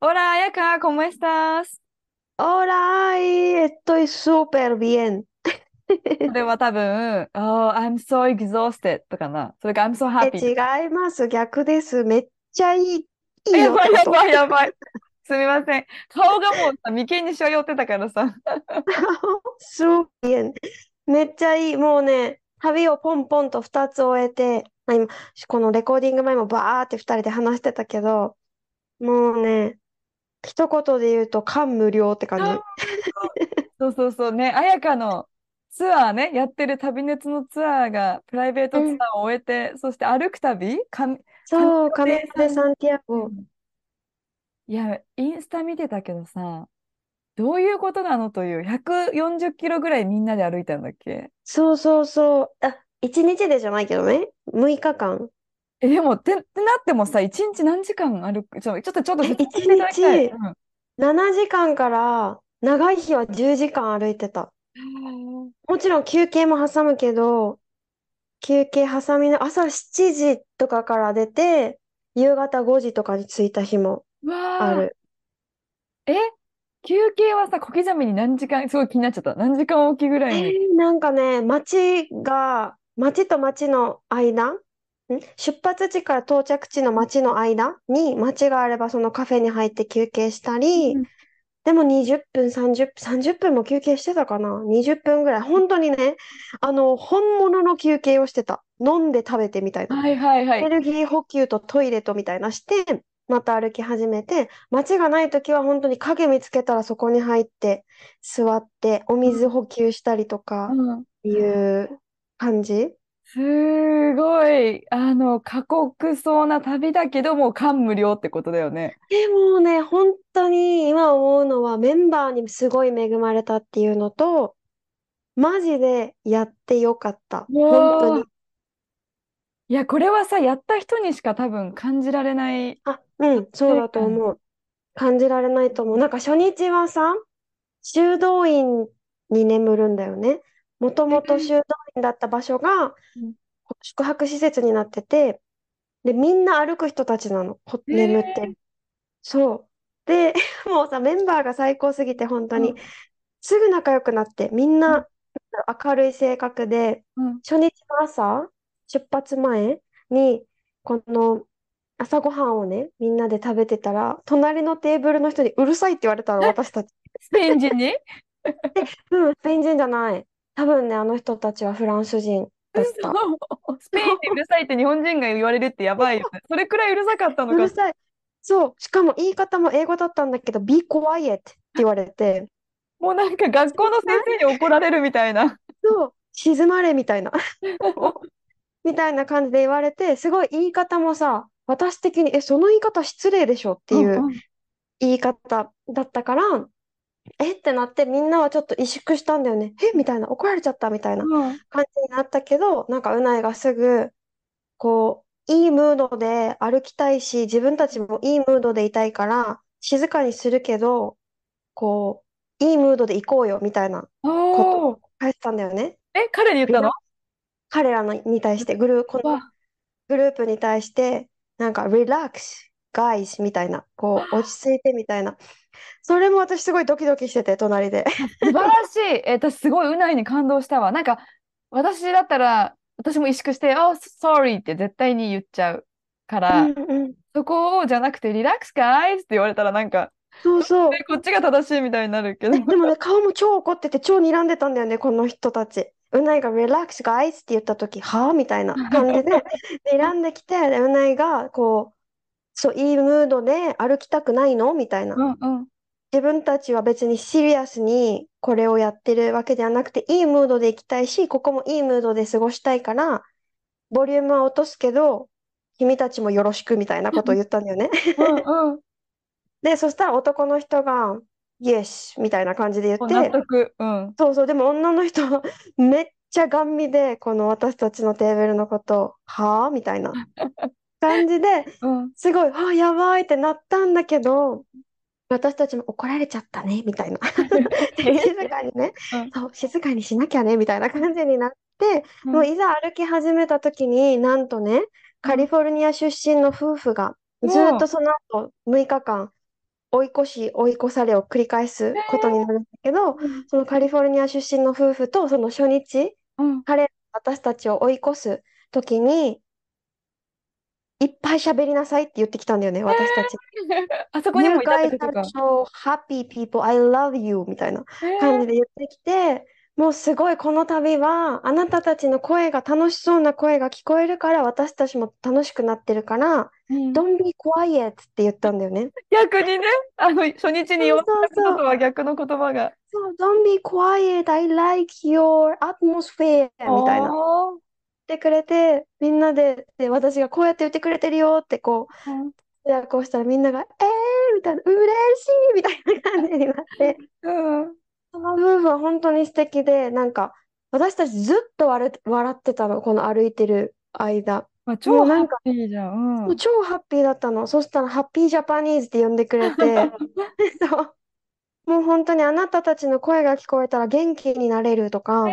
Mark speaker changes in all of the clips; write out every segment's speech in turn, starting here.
Speaker 1: Hola, Ayaka, ¿cómo estás?
Speaker 2: Hola, ay, estoy súper bien
Speaker 1: それは多分、Oh, I'm so exhausted とかな。それか I'm so
Speaker 2: え
Speaker 1: happy。
Speaker 2: 違います逆ですめっちゃいいいい
Speaker 1: やばいやばいやばい。すみません。顔がもうさ、眉間にしわ寄ってたからさ。
Speaker 2: súper bien めっちゃいいもうね旅をポンポンと2つ終えてあ今このレコーディング前もバーって2人で話してたけどもうね一言で言うと感無量って感じ。
Speaker 1: そうそうそう。ね、彩香のツアーね、やってる旅熱のツアーが、プライベートツアーを終えて、そして歩く旅かん
Speaker 2: そう
Speaker 1: カミロデ
Speaker 2: カミロデ・サンティアゴ
Speaker 1: いや、インスタ見てたけどさ、どういうことなのという、140キロぐらいみんなで歩いたんだっけ？
Speaker 2: そうそうそう。あ1日でじゃないけどね。6日間
Speaker 1: え、でも、って、ってなってもさ、1日何時間歩く、ちょ、ちょっと、ちょっと
Speaker 2: え
Speaker 1: 説明していただきたい。
Speaker 2: 一日？7時間から長い日は10時間歩いてた。
Speaker 1: うん
Speaker 2: もちろん休憩も挟むけど休憩挟みの朝7時とかから出て夕方5時とかに着いた日も
Speaker 1: うわー。
Speaker 2: ある。
Speaker 1: え、休憩はさ、小刻みに何時間、すごい気になっちゃった。何時間おきぐらい
Speaker 2: え
Speaker 1: に。
Speaker 2: ーなんかね、町が、町と町の間、ん出発地から到着地の町の間に町があればそのカフェに入って休憩したり、
Speaker 1: うん
Speaker 2: でも20分、30分、30分も休憩してたかな ?20 分ぐらい。本当にね、あの、本物の休憩をしてた。飲んで食べてみたいな。
Speaker 1: はいはいはい。
Speaker 2: エネルギー補給とトイレとみたいなして、また歩き始めて、街がないときは本当に影見つけたらそこに入って、座って、お水補給したりとか
Speaker 1: うん
Speaker 2: いう感じ。
Speaker 1: すごい、あの、過酷そうな旅だけども、感無量ってことだよね。
Speaker 2: でもね、本当に今思うのはメンバーにすごい恵まれたっていうのと、マジでやってよかった。本当に。
Speaker 1: いや、これはさ、やった人にしか多分感じられない。
Speaker 2: あ、うん、そうだと思う。感じられないと思う。なんか初日はさ、修道院に眠るんだよね。もともと修道院だった場所が
Speaker 1: うん
Speaker 2: 宿泊施設になってて、で、みんな歩く人たちなの。ほ眠ってる。そう。で、もうさ、メンバーが最高すぎて、本当に
Speaker 1: うん、
Speaker 2: すぐ仲良くなって、みんな明るい性格で、
Speaker 1: うん
Speaker 2: 初日の朝、出発前に、この朝ごはんをね、みんなで食べてたら、隣のテーブルの人にうるさいって言われたの、私たち。
Speaker 1: スペイン人に？
Speaker 2: うん、スペイン人じゃない。多分ね、あの人たちはフランス人だった。
Speaker 1: 嘘 スペインでうるさいって日本人が言われるってやばいよね。それくらいうるさかったのか
Speaker 2: うる。さい。そう、しかも言い方も英語だったんだけど、be quiet って言われて、
Speaker 1: もうなんか学校の先生に怒られるみたいな。
Speaker 2: そう、静まれみたいな。みたいな感じで言われて、すごい言い方もさ、私的に、え、その言い方失礼でしょっていう。言い方だったから、え？ってなってみんなはちょっと萎縮したんだよね。え？みたいな、怒られちゃったみたいな
Speaker 1: うん
Speaker 2: 感じになったけど、なんかうないがすぐ、こう、いいムードで歩きたいし、自分たちもいいムードでいたいから、静かにするけど、こう、いいムードで行こうよみたいなことを返したんだよね。
Speaker 1: え、彼に言ったの？
Speaker 2: 彼らのに対して、グルー、この
Speaker 1: わ
Speaker 2: グループに対して、なんか、relax, guys みたいな、こう、落ち着いてみたいな。それも私すごいドキドキしてて、隣で。
Speaker 1: 素晴らしい。え、私すごいうないに感動したわ。なんか、私だったら、私も萎縮して、あ、sorry って絶対に言っちゃうから、
Speaker 2: うんうん。
Speaker 1: そこをじゃなくて、リラックスかいって言われたら、なんか、
Speaker 2: そうそう。
Speaker 1: えこっちが正しいみたいになるけど。
Speaker 2: えでもね、顔も超怒ってて、超睨んでたんだよね、この人たち。うないが relax, guys って言ったとき、はぁみたいな感じで、睨んできて、でうないが、こう、そう、いいムードで歩きたくないの？みたいな。
Speaker 1: うんうん。
Speaker 2: 自分たちは別にシリアスにこれをやってるわけではなくて、いいムードで行きたいし、ここもいいムードで過ごしたいから、ボリュームは落とすけど、君たちもよろしくみたいなことを言ったんだよね。
Speaker 1: うんうん。
Speaker 2: で、そしたら男の人が、イエスみたいな感じで言って、
Speaker 1: 納得。うん。
Speaker 2: そうそう、でも女の人はめっちゃガン見で、この私たちのテーブルのことを、はあみたいな 感じで、
Speaker 1: うん。
Speaker 2: すごい、あ、やばいってなったんだけど、私たちも怒られちゃったね、みたいな。で 静かにね、
Speaker 1: うん。
Speaker 2: そう、静かにしなきゃね、みたいな感じになって、
Speaker 1: うん。
Speaker 2: もういざ歩き始めた時に、なんとね、カリフォルニア出身の夫婦が、
Speaker 1: うん。
Speaker 2: ずっとその後6日間、追い越し、追い越されを繰り返すことになるんだけど、そのカリフォルニア出身の夫婦と、その初日、
Speaker 1: うん。
Speaker 2: 彼ら私たちを追い越す時に、いっぱい喋りなさいって言ってきたんだよね、私たち。
Speaker 1: あそこに
Speaker 2: You
Speaker 1: もいたって
Speaker 2: guys
Speaker 1: こと
Speaker 2: are
Speaker 1: か。
Speaker 2: so happy people. I love you みたいな
Speaker 1: え
Speaker 2: 感じで言ってきて、もうすごいこの旅はあなたたちの声が楽しそうな声が聞こえるから私たちも楽しくなってるから、
Speaker 1: うん、
Speaker 2: Don't be quiet って言ったんだよね。
Speaker 1: 逆にね、あの初日に言われたこととは逆の言葉が。
Speaker 2: そう、Don't be quiet. I like your atmosphere みたいな。
Speaker 1: おー
Speaker 2: 言ってくれて、みんなで、で、私がこうやって言ってくれてるよってこう、
Speaker 1: うん
Speaker 2: 通訳をしたらみんなが、えーみたいな、嬉しいみたいな感じになって、
Speaker 1: うん。
Speaker 2: その夫婦は本当に素敵で、なんか、私たちずっと笑ってたの、この歩いてる間。
Speaker 1: まあ、
Speaker 2: も
Speaker 1: 超
Speaker 2: うなんか
Speaker 1: ハッピーじゃん。
Speaker 2: もう超ハッピーだったの。そしたら、ハッピージャパニーズって呼んでくれて、そう。もう本当にあなたたちの声が聞こえたら元気になれるとか、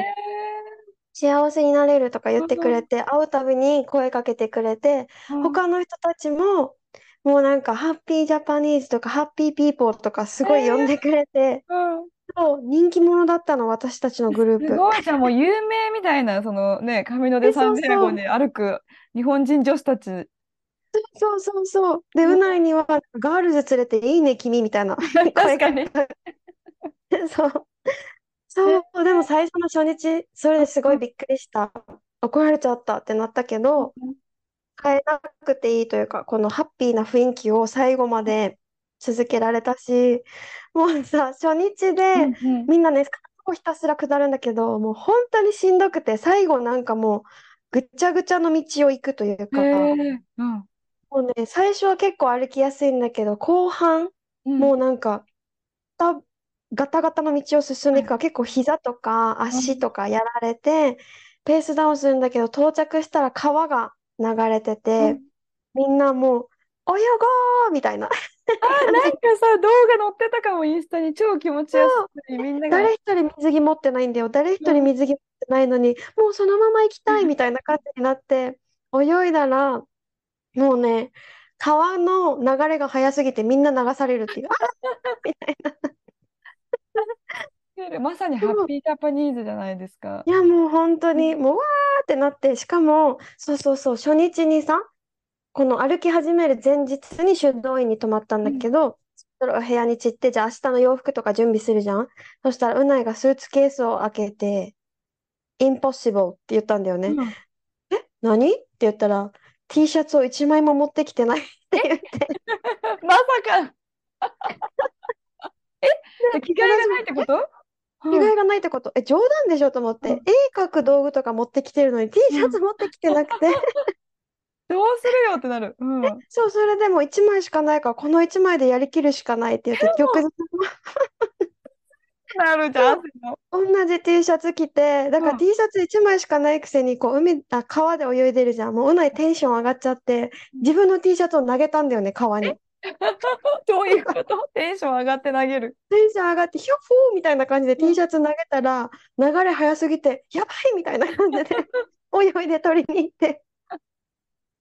Speaker 2: 幸せになれるとか言ってくれて、会うたびに声かけてくれて、
Speaker 1: うん
Speaker 2: 他の人たちも、もうなんか、ハッピージャパニーズとか、ハッピーピーポーとか、すごい呼んでくれて、
Speaker 1: うん
Speaker 2: そう人気者だったの、私たちのグループ。
Speaker 1: すごいじゃん、もう有名みたいな、そのね、カミノ・デ・
Speaker 2: え
Speaker 1: サンティに歩く日本人女子たち。
Speaker 2: そうそうそう。で、うないには、ガールズ連れていいね、君みたいな声
Speaker 1: 確かに。
Speaker 2: そう。そう、でも最初の初日、それですごいびっくりした。怒られちゃったってなったけど、変えなくていいというか、このハッピーな雰囲気を最後まで続けられたし、もうさ、初日でみんなね、ひたすら下るんだけど、もう本当にしんどくて、最後なんかもうぐっちゃぐちゃの道を行くというか、
Speaker 1: うん。
Speaker 2: もうね、最初は結構歩きやすいんだけど、後半、
Speaker 1: うん。
Speaker 2: もうなんか、たガタガタの道を進んでいくから、結構膝とか足とかやられて、ペースダウンするんだけど、到着したら川が流れて
Speaker 1: う
Speaker 2: て
Speaker 1: ん、
Speaker 2: みんなもう、泳ごーみたいな。
Speaker 1: あ、なんかさ、動画載ってたかも、インスタに超気持ちよさみんなが。
Speaker 2: 誰一人水着持ってないんだよ。誰一人水着持ってないのに、もうそのまま行きたいみたいな感じになって、泳いだら、もうね、川の流れが速すぎてみんな流されるっていう。あみたいな。
Speaker 1: まさにハッピージャパニーズじゃないですか
Speaker 2: い。や、もう本当に、もうわーってなって、しかも、そうそうそう、初日にさ、この歩き始める前日に修道院に泊まったんだけど、それお部屋に散って、じゃあ明日の洋服とか準備するじゃん？そしたら、うないがスーツケースを開けて、impossible って言ったんだよね。
Speaker 1: うん
Speaker 2: 何？って言ったら、T シャツを1枚も持ってきてないって言って、
Speaker 1: まさか。え、着替えがないってこと？
Speaker 2: 着替えがないってこと、え、冗談でしょと思って、
Speaker 1: うん。
Speaker 2: 絵描く道具とか持ってきてるのに T シャツ持ってきてなくて、
Speaker 1: どうするよってなる。うん。
Speaker 2: そう、それでも1枚しかないから、この1枚でやりきるしかないって言って、翌日
Speaker 1: なるじゃん、
Speaker 2: 同じ T シャツ着て、だから
Speaker 1: うん。
Speaker 2: T シャツ1枚しかないくせに、こう、海、あ、川で泳いでるじゃん。もう、うないテンション上がっちゃって、自分の T シャツを投げたんだよね、川に。
Speaker 1: どういうこと？テンション上がって投げる。
Speaker 2: テンション上がって、ヒョッフーみたいな感じで T シャツ投げたら、流れ速すぎて、やばいみたいな感じで、泳いで取りに行って。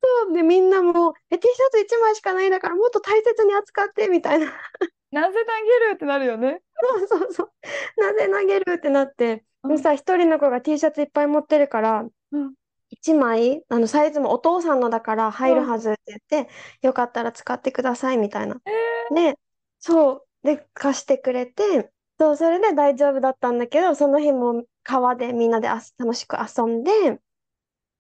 Speaker 2: そう、で、みんなも、え、T シャツ1枚しかないんだから、もっと大切に扱って、みたいな。
Speaker 1: なぜ投げるってなるよね。
Speaker 2: そうそうそう。なぜ投げるってなって、
Speaker 1: うん
Speaker 2: でさ、一人の子が T シャツいっぱい持ってるから、
Speaker 1: うん
Speaker 2: 1枚、あの、サイズもお父さんのだから入るはずって言って、よかったら使ってくださいみたいな。で、そう、で、貸してくれて、そう、それで大丈夫だったんだけど、その日も川でみんなであ楽しく遊んで、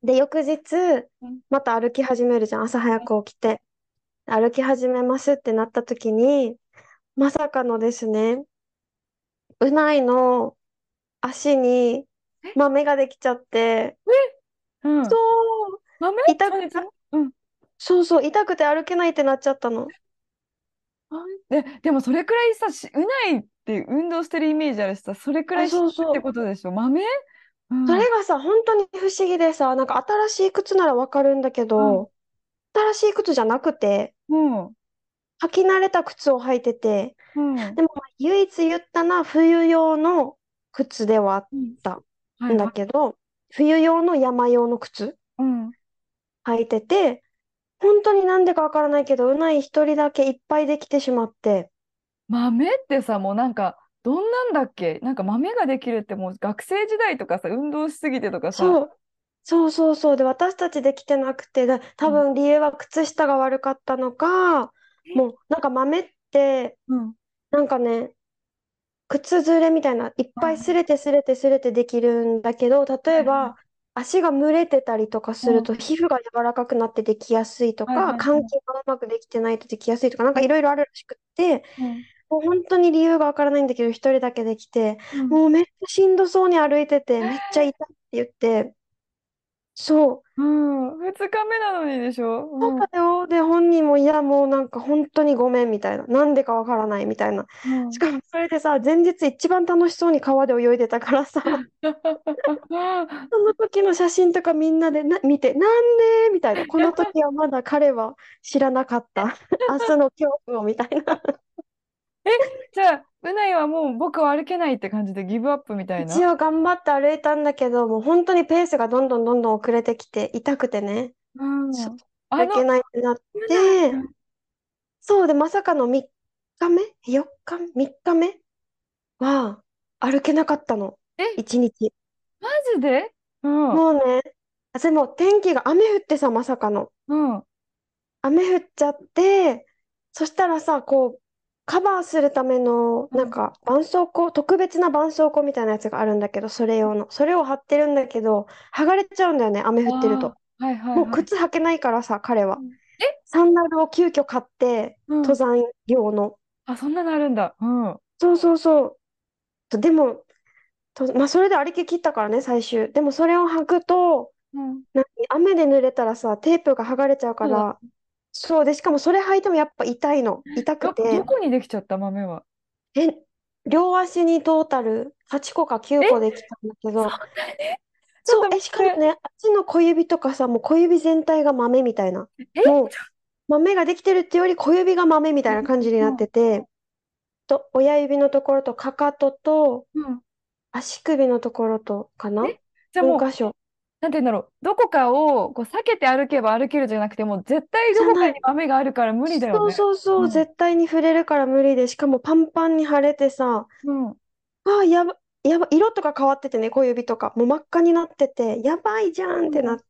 Speaker 2: で、翌日
Speaker 1: うん、
Speaker 2: また歩き始めるじゃん、朝早く起きて。歩き始めますってなった時に、まさかのですね、うないの足に豆ができちゃって、
Speaker 1: うん。
Speaker 2: そう、
Speaker 1: 豆
Speaker 2: 痛く、
Speaker 1: そうん。
Speaker 2: そうそう、痛くて歩けないってなっちゃったの。
Speaker 1: で、でもそれくらいさ、しうないって運動してるイメージあるしさ、それくら
Speaker 2: あ、
Speaker 1: いしてるって。ことでしょ？豆？うん。
Speaker 2: それがさ、本当に不思議でさ、なんか新しい靴ならわかるんだけ
Speaker 1: うん。
Speaker 2: ど、新しい靴じゃなくて、
Speaker 1: うん。
Speaker 2: 履き慣れた靴を履いてて、
Speaker 1: うん。
Speaker 2: でも唯一言ったのは冬用の靴ではあっ
Speaker 1: うん
Speaker 2: たん。だけど、冬用の山用の靴
Speaker 1: うん。
Speaker 2: 履いてて、本当になんでかわからないけど、うない一人だけいっぱいできてしまって、
Speaker 1: 豆ってさ、もうなんか、どんなんだっけ？なんか豆ができるってもう学生時代とかさ、運動しすぎてとかさ、
Speaker 2: そう、そうそうそう。で、私たちできてなくて、で、多
Speaker 1: うん。
Speaker 2: 分理由は靴下が悪かったのか、
Speaker 1: え？
Speaker 2: もうなんか豆って、
Speaker 1: うん。
Speaker 2: なんかね、靴ずれみたいな、いっぱい擦れて擦れて擦れてできるんだけど、例。えば、足が蒸れてたりとかす
Speaker 1: うん。
Speaker 2: ると、皮膚が柔らかくなってできやすいとか。換気がうまくできてないとできやすいとか、なんかいろいろあるらしくって、
Speaker 1: うん。
Speaker 2: もう本当に理由がわからないんだけど、一人だけできて、
Speaker 1: うん。
Speaker 2: もうめっちゃしんどそうに歩いてて、めっちゃ痛いって言って、そう。
Speaker 1: うん。二日目なのにでしょ？
Speaker 2: そう
Speaker 1: うん。
Speaker 2: だよ。で、本人も、いや、もうなんか本当にごめんみたいな。なんでかわからないみたいな。
Speaker 1: うん。
Speaker 2: しかもそれでさ、前日一番楽しそうに川で泳いでたからさ、その時の写真とかみんなでな見て、なんで？みたいな。この時はまだ彼は知らなかった。明日の恐怖をみたいな。
Speaker 1: え、じゃあ、うないはもう僕は歩けないって感じでギブアップみたいな？
Speaker 2: 一応頑張って歩いたんだけど、もう本当にペースがどんどんどんどん遅れてきて、痛くてね、
Speaker 1: うん。
Speaker 2: 歩け
Speaker 1: の、
Speaker 2: ないってなって、
Speaker 1: い。
Speaker 2: そうで、まさかの3日目 ?4 日目 ?3 日目？は歩けなかったの。
Speaker 1: え、
Speaker 2: 1日。
Speaker 1: マジで？うん。
Speaker 2: もうね、あでも天気が雨降ってさ、まさかの。
Speaker 1: うん。
Speaker 2: 雨降っちゃって、そしたらさ、こう、カバーするための、
Speaker 1: うん。
Speaker 2: なんか、絆創膏、特別な絆創膏みたいなやつがあるんだけど、それ用の。それを貼ってるんだけど、剥がれちゃうんだよね、雨降ってると。
Speaker 1: はいはい
Speaker 2: もう
Speaker 1: はい。
Speaker 2: 靴履けないからさ、彼は。
Speaker 1: うんえ、
Speaker 2: サンダルを急遽買って、
Speaker 1: うん。
Speaker 2: 登山用の。
Speaker 1: あ、そんなのあるんだ。うん。
Speaker 2: そうそうそう。とでも、と、まあ、それで歩き切ったからね、最終。でも、それを履くと、
Speaker 1: うん。
Speaker 2: 何？雨で濡れたらさ、テープが剥がれちゃうか
Speaker 1: そうだ。
Speaker 2: ら、そうで、しかもそれ履いてもやっぱ痛いの。痛く
Speaker 1: ど、ど
Speaker 2: て、
Speaker 1: こにできちゃった？豆は。
Speaker 2: え、両足にトータル？8個か9
Speaker 1: え、
Speaker 2: 個できたんだけど、
Speaker 1: そんなに？ち
Speaker 2: そう、え。しかもね、あっちの小指とかさ、もう小指全体が豆みたいな。
Speaker 1: え、
Speaker 2: もう、豆ができてるっていうより小指が豆みたいな感じになってて、と、親指のところとかかとと
Speaker 1: うん。
Speaker 2: 足首のところとかな？
Speaker 1: え、じゃあも
Speaker 2: ?4
Speaker 1: う、
Speaker 2: 箇所。
Speaker 1: なんて言うんだろう。どこかをこう避けて歩けば歩けるじゃなくて、もう絶対どこか。に豆があるから無理だよ
Speaker 2: そう
Speaker 1: ね。
Speaker 2: そうそうう、
Speaker 1: ん。
Speaker 2: 絶対に触れるから無理で、しかもパンパンに腫れてさ、
Speaker 1: うん。
Speaker 2: ああ、やば、やば、色とか変わっててね、小指とか。もう真っ赤になってて、やばいじゃんってなって、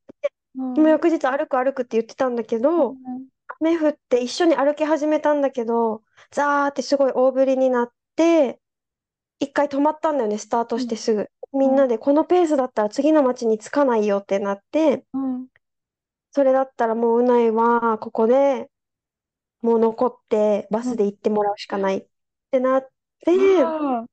Speaker 1: うん。
Speaker 2: もう翌日歩く歩くって言ってたんだけど、
Speaker 1: うん
Speaker 2: 雨降って一緒に歩き始めたんだけど、ザーってすごい大降りになって、一回止まったんだよね、スタートしてすぐ。みんなで、このペースだったら次の町に着かないよってなって、
Speaker 1: うん。
Speaker 2: それだったらもううないは、ここでもう残って、バ
Speaker 1: うん。
Speaker 2: スで行ってもらうしかないってなって、
Speaker 1: ああ。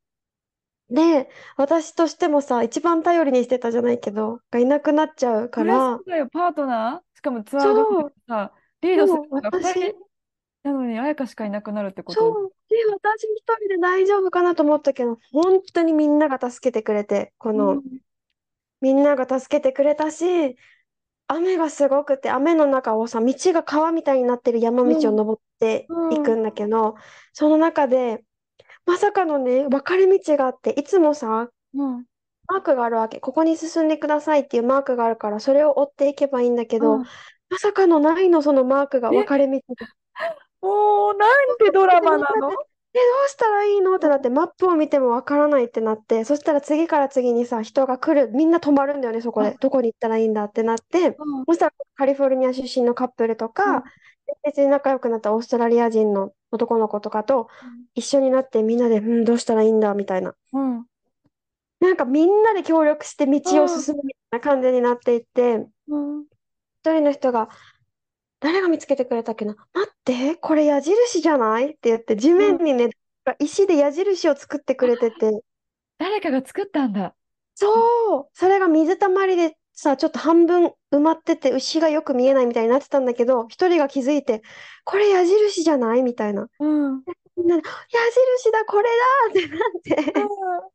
Speaker 2: で、私としてもさ、一番頼りにしてたじゃないけど、がいなくなっちゃうか
Speaker 1: そりゃ
Speaker 2: ら、
Speaker 1: だよ、パートナーしかもツアードッグ
Speaker 2: そう、
Speaker 1: でさ、リードする
Speaker 2: でも
Speaker 1: のが2
Speaker 2: 私、
Speaker 1: 人なのに彩香しかいなくなるってこと？
Speaker 2: そう、で、私一人で大丈夫かなと思ったけど、本当にみんなが助けてくれて、こ
Speaker 1: う
Speaker 2: の、
Speaker 1: ん。
Speaker 2: みんなが助けてくれたし、雨がすごくて、雨の中をさ、道が川みたいになってる山道を
Speaker 1: うん。
Speaker 2: 登っていく
Speaker 1: うん。
Speaker 2: んだけど、その中で、まさかのね、分かれ道があって、いつもさ、
Speaker 1: うん。
Speaker 2: マークがあるわけ。ここに進んでくださいっていうマークがあるから、それを追っていけばいいんだけど、
Speaker 1: うん。
Speaker 2: まさかのないの、そのマークが分
Speaker 1: え、
Speaker 2: かれ道で。
Speaker 1: もう、なんてドラマなの？
Speaker 2: え、どうしたらいいの？ってなって、マップを見てもわからないってなって、そしたら次から次にさ、人が来る、みんな止まるんだよね、そこ
Speaker 1: あ、
Speaker 2: で。どこに行ったらいいんだってなって、
Speaker 1: うん。
Speaker 2: そしたらカリフォルニア出身のカップルと
Speaker 1: うん。
Speaker 2: か、別に仲良くなったオーストラリア人の男の子とかと一緒になってみんなで、うん、どうしたらいいんだみたいな。
Speaker 1: うん。
Speaker 2: なんかみんなで協力して道を
Speaker 1: うん。
Speaker 2: 進むみたいな感じになっていって、
Speaker 1: うん。
Speaker 2: 一人の人が、誰が見つけてくれたっけな？待って、これ矢印じゃない？って言って、地
Speaker 1: うん。
Speaker 2: 面にね、石で矢印を作ってくれてて、
Speaker 1: 誰かが作ったんだ。
Speaker 2: そう、それが水たまりでさ、ちょっと半分埋まってて、牛がよく見えないみたいになってたんだけど、一人が気づいて、これ矢印じゃない？みたいな。
Speaker 1: うん。
Speaker 2: みんなで、矢印だ、これだってなって、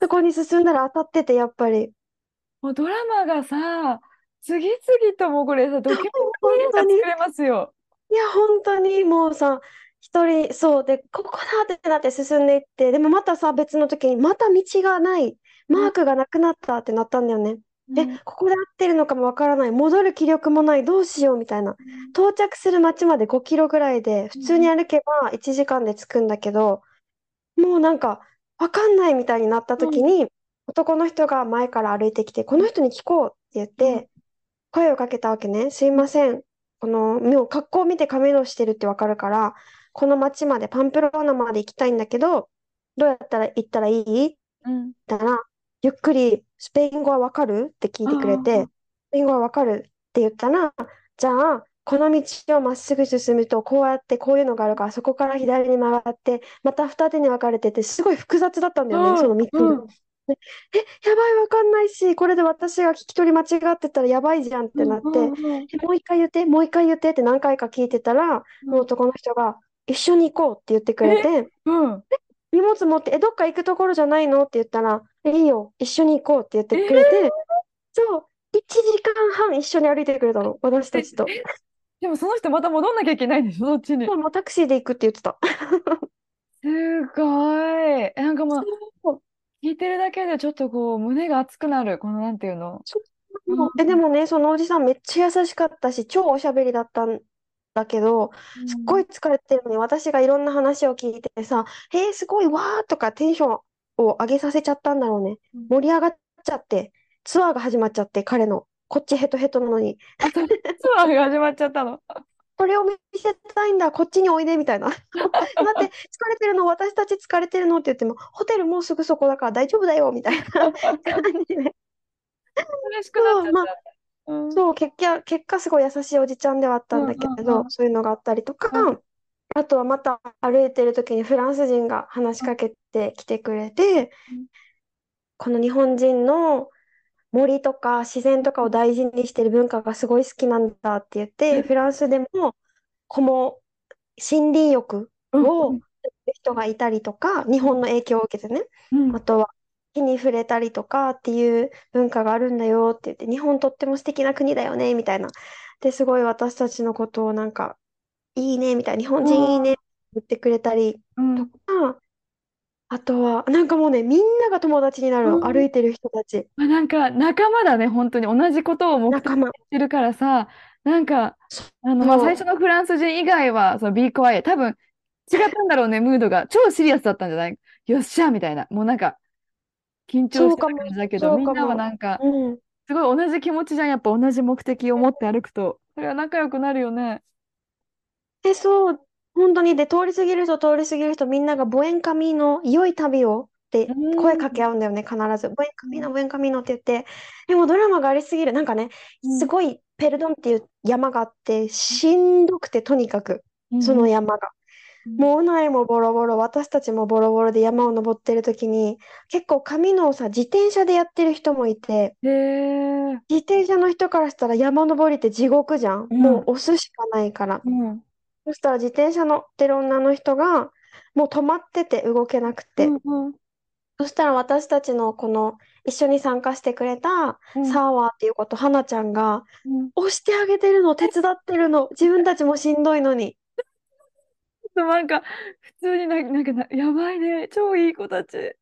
Speaker 2: そこに進んだら当たってて、やっぱり。
Speaker 1: もうドラマがさ、次々ともうこれさ、ドキュメンタリー映画作れますよ。
Speaker 2: いや、本当にもうさ、一人、そう、で、ここだってなって進んでいって、でもまたさ、別の時に、また道がない、マークがなくなったってなったんだよね。で、
Speaker 1: うん
Speaker 2: ここで合ってるのかもわからない、戻る気力もない、どうしようみたいな。到着する町まで5キロぐらいで、普通に歩けば1時間で着くんだけど、もうなんか、わかんないみたいになった時に、男の人が前から歩いてきて、この人に聞こうって言って、声をかけたわけね。すいません。この、もう格好を見て亀のしてるってわかるから、この町まで、パンプローナまで行きたいんだけど、どうやったら行ったらいい？
Speaker 1: うん。
Speaker 2: たら、ゆっくりスペイン語はわかる？って聞いてくれ
Speaker 1: あ
Speaker 2: て、
Speaker 1: ー。
Speaker 2: スペイン語はわかるって言ったら、じゃあ、この道をまっすぐ進むと、こうやってこういうのがあるから、そこから左に曲がって、また二手に分かれてて、すごい複雑だったんだよね、その道が。え、やばい、わかんないし、これで私が聞き取り間違ってたらやばいじゃんってなって、
Speaker 1: うんうんうん
Speaker 2: えもう一回言って、もう一回言ってって何回か聞いてたら、
Speaker 1: うん
Speaker 2: もう男の人が、一緒に行こうって言ってくれて、
Speaker 1: うん。
Speaker 2: 荷物持って、え、どっか行くところじゃないの？って言ったら、えいいよ、一緒に行こうって言ってくれて、そう、1時間半一緒に歩いてくれたの、私たちと。
Speaker 1: えでもその人また戻んなきゃいけないんでしょ、そっちに？
Speaker 2: もうタクシーで行くって言ってた。
Speaker 1: すごい。えなんかもう、
Speaker 2: そう
Speaker 1: 聞いてるだけでちょっとこう、胸が熱くなる。このなんていうの？うん
Speaker 2: え、でもね、そのおじさんめっちゃ優しかったし、超おしゃべりだったんだけど、すっごい疲れてるのに、私がいろんな話を聞いてさ、へえ、すごいわーとかテンションを上げさせちゃったんだろうね。
Speaker 1: うん
Speaker 2: 盛り上がっちゃって、ツアーが始まっちゃって、彼の。こっちヘトヘトなのに。
Speaker 1: ツアーが始まっちゃったの。
Speaker 2: これを見せたいんだ、こっちにおいでみたいな。待って、疲れてるの、私たち疲れてるのって言っても、ホテルもうすぐそこだから大丈夫だよみたいな 感じで。
Speaker 1: 嬉しくなっちゃ
Speaker 2: そうまあ
Speaker 1: った。うん
Speaker 2: そう、結果、結果すごい優しいおじちゃんではあったんだけ
Speaker 1: うんうん
Speaker 2: ど、
Speaker 1: うん
Speaker 2: そういうのがあったりとか、
Speaker 1: うん
Speaker 2: あとはまた歩いてる時にフランス人が話しかけてきてくれて
Speaker 1: うん、
Speaker 2: この日本人の森とか自然とかを大事にしてる文化がすごい好きなんだって言って、
Speaker 1: うん。
Speaker 2: フランスでもこの森林浴を人がいたりとか、日本の影響を受けてね、
Speaker 1: うん。
Speaker 2: あとは木に触れたりとかっていう文化があるんだよって言って、日本とっても素敵な国だよね、みたいな。で、すごい私たちのことをなんか、いいね、みたいな、日本人いいねって言ってくれたり
Speaker 1: うん。
Speaker 2: とか、あとは、なんかもうね、みんなが友達になる歩いてる人たち。
Speaker 1: まあ、なんか仲間だね、本当に同じことを目的
Speaker 2: 仲間。
Speaker 1: にしてるからさ、なんか、あの、まあ、最初のフランス人以外は、その Be Quiet、多分違ったんだろうね、ムードが。超シリアスだったんじゃない？よっしゃみたいな。もうなんか、緊張してた
Speaker 2: そうかも
Speaker 1: 感じだけど、みんな
Speaker 2: そうかも
Speaker 1: はなんか、
Speaker 2: うん。
Speaker 1: すごい同じ気持ちじゃん。やっぱ同じ目的を持って歩くと、それは仲良くなるよね。
Speaker 2: で、そう、本当に、で、通り過ぎる人、通り過ぎる人、みんなが、ボエンカミーノ、良い旅をって
Speaker 1: うん
Speaker 2: 声かけ合うんだよね、必ず。ボエンカミーノ、ボエンカミーノって言って、でもドラマがありすぎる。なんかね、
Speaker 1: うん
Speaker 2: すごい、ペルドンっていう山があって、しんどくて、とにかく、その山が。
Speaker 1: うん
Speaker 2: もう、うないもボロボロ、私たちもボロボロで山を登ってる時に、結構、カミノをさ、自転車でやってる人もいて。自転車の人からしたら山登りって地獄じゃん。
Speaker 1: うん
Speaker 2: もう押すしかないから。
Speaker 1: うん。
Speaker 2: そしたら自転車乗ってる女の人がもう止まってて動けなくて、
Speaker 1: うんうん
Speaker 2: そしたら私たちのこの一緒に参加してくれた
Speaker 1: うん
Speaker 2: サーワーっていう子と花ちゃんが
Speaker 1: うん
Speaker 2: 押してあげてるの手伝ってるの自分たちもしんどいのに
Speaker 1: なんか、普通にな、なんかな、やばいね。超いい子たち。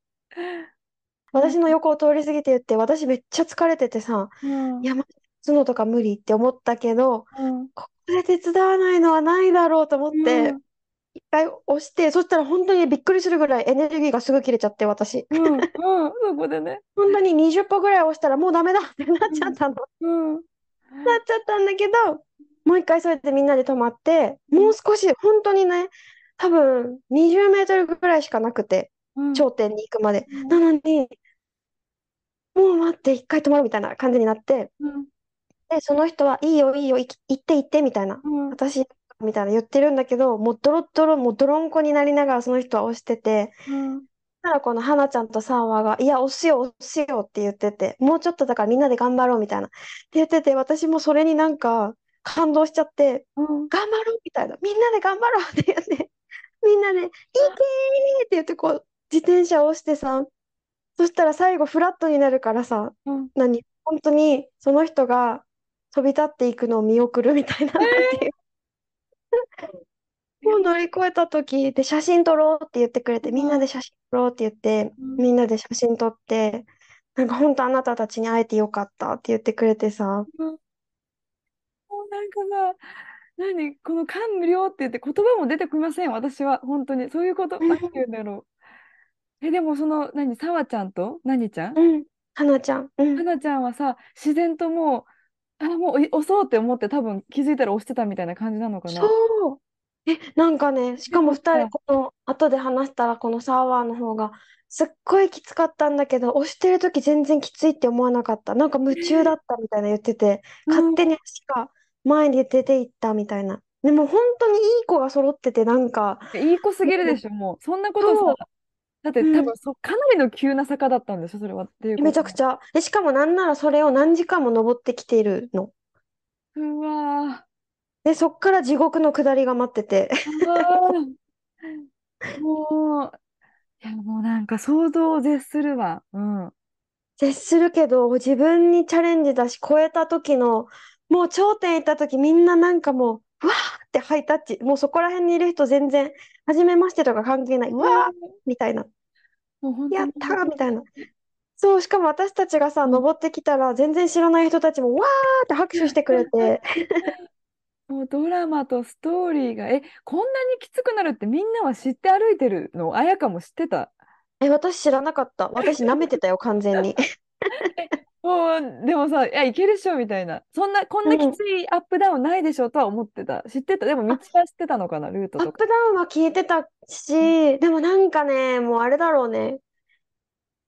Speaker 2: 私の横を通り過ぎて言って私めっちゃ疲れててさ
Speaker 1: うん。
Speaker 2: 山立つのとか無理って思ったけど
Speaker 1: うん。
Speaker 2: ここで手伝わないのはないだろうと思って
Speaker 1: うん
Speaker 2: 一回押してそしたら本当にびっくりするぐらいエネルギーがすぐ切れちゃって私
Speaker 1: うん。うん。そこでね。
Speaker 2: 本当に20歩ぐらい押したらもうダメだってなっちゃったの。
Speaker 1: うん。
Speaker 2: なっちゃったんだけど、もう一回そうやってみんなで止まって、もう少し本当にね、多分20メートルぐらいしかなくて、
Speaker 1: うん。
Speaker 2: 頂点に行くまで。
Speaker 1: うん
Speaker 2: なのに、もう待って、一回止まるみたいな感じになって、
Speaker 1: うん。
Speaker 2: で、その人は、いいよ、いいよ、い行って行って、みたいな。
Speaker 1: うん。
Speaker 2: 私、みたいな言ってるんだけど、もうドロッドロ、もうドロンコになりながらその人は押してて、
Speaker 1: うん。
Speaker 2: したらこの花ちゃんとサーワーが、いや、押すよ、押すよって言ってて、もうちょっとだからみんなで頑張ろうみたいな。って言ってて、私もそれになんか感動しちゃって、
Speaker 1: うん
Speaker 2: 頑張ろうみたいな。みんなで頑張ろうって言って、みんなで、いけーって言ってこう、自転車を押してさ、そしたら最後フラットになるからさ、
Speaker 1: うん
Speaker 2: 何、本当にその人が飛び立っていくのを見送るみたいな、もう。乗り越えた時で写真撮ろうって言ってくれて、みんなで写真撮ろうって言って、
Speaker 1: うん。
Speaker 2: みんなで写真撮って、なんか本当あなたたちに会えてよかったって言ってくれてさ、
Speaker 1: うん。もうなんかさ、何この感無量って言って言葉も出てきません、私は。本当に。そういうこと、なん。て言うんだろう。え、でもその、何、さわちゃんと？何ちゃん？
Speaker 2: うん、花ちゃん、うん、
Speaker 1: はなちゃんはさ、自然ともう、あ、もうい押そうって思って多分気づいたら押してたみたいな感じなのかな。
Speaker 2: そう。え、なんかね、しかも
Speaker 1: よかった。
Speaker 2: 二人、この、後で話したら、このサーバーの方が、すっごいきつかったんだけど、押してる時全然きついって思わなかった。なんか夢中だったみたいな言ってて、
Speaker 1: うん
Speaker 2: 勝手に足が前に出ていったみたいな。でも本当にいい子が揃ってて、なんか、
Speaker 1: いい子すぎるでしょ、もう。そんなことさ、だって
Speaker 2: うん、
Speaker 1: 多分そ、かなりの急な坂だったんでしょ、それは。っていう。
Speaker 2: めちゃくちゃ。で、しかもなんならそれを何時間も登ってきているの？
Speaker 1: うわ
Speaker 2: で、そっから地獄の下りが待ってて。
Speaker 1: もう、いや、もうなんか想像を絶するわ。うん。
Speaker 2: 絶するけど、自分にチャレンジだし、超えた時の、もう頂点行った時、みんななんかもう、うわーってハイタッチ。もうそこら辺にいる人全然、初めましてとか関係ない。うわーみたいな。
Speaker 1: もう本当に、
Speaker 2: やったーみたいな。そう、しかも私たちがさ、
Speaker 1: うん
Speaker 2: 登ってきたら、全然知らない人たちも、わーって拍手してくれて、
Speaker 1: もうドラマとストーリーが、え、こんなにきつくなるってみんなは知って歩いてるの？あやかも知ってた。
Speaker 2: え、私知らなかった。私舐めてたよ、完全に。
Speaker 1: もう、でもさ、いや、いけるっしょみたいな。そんな、こんなきついアップダウンないでしょとは思ってた。知ってた。でも道は知ってたのかな、ルートとか。
Speaker 2: アップダウンは消えてたし、でもなんかね、もうあれだろうね。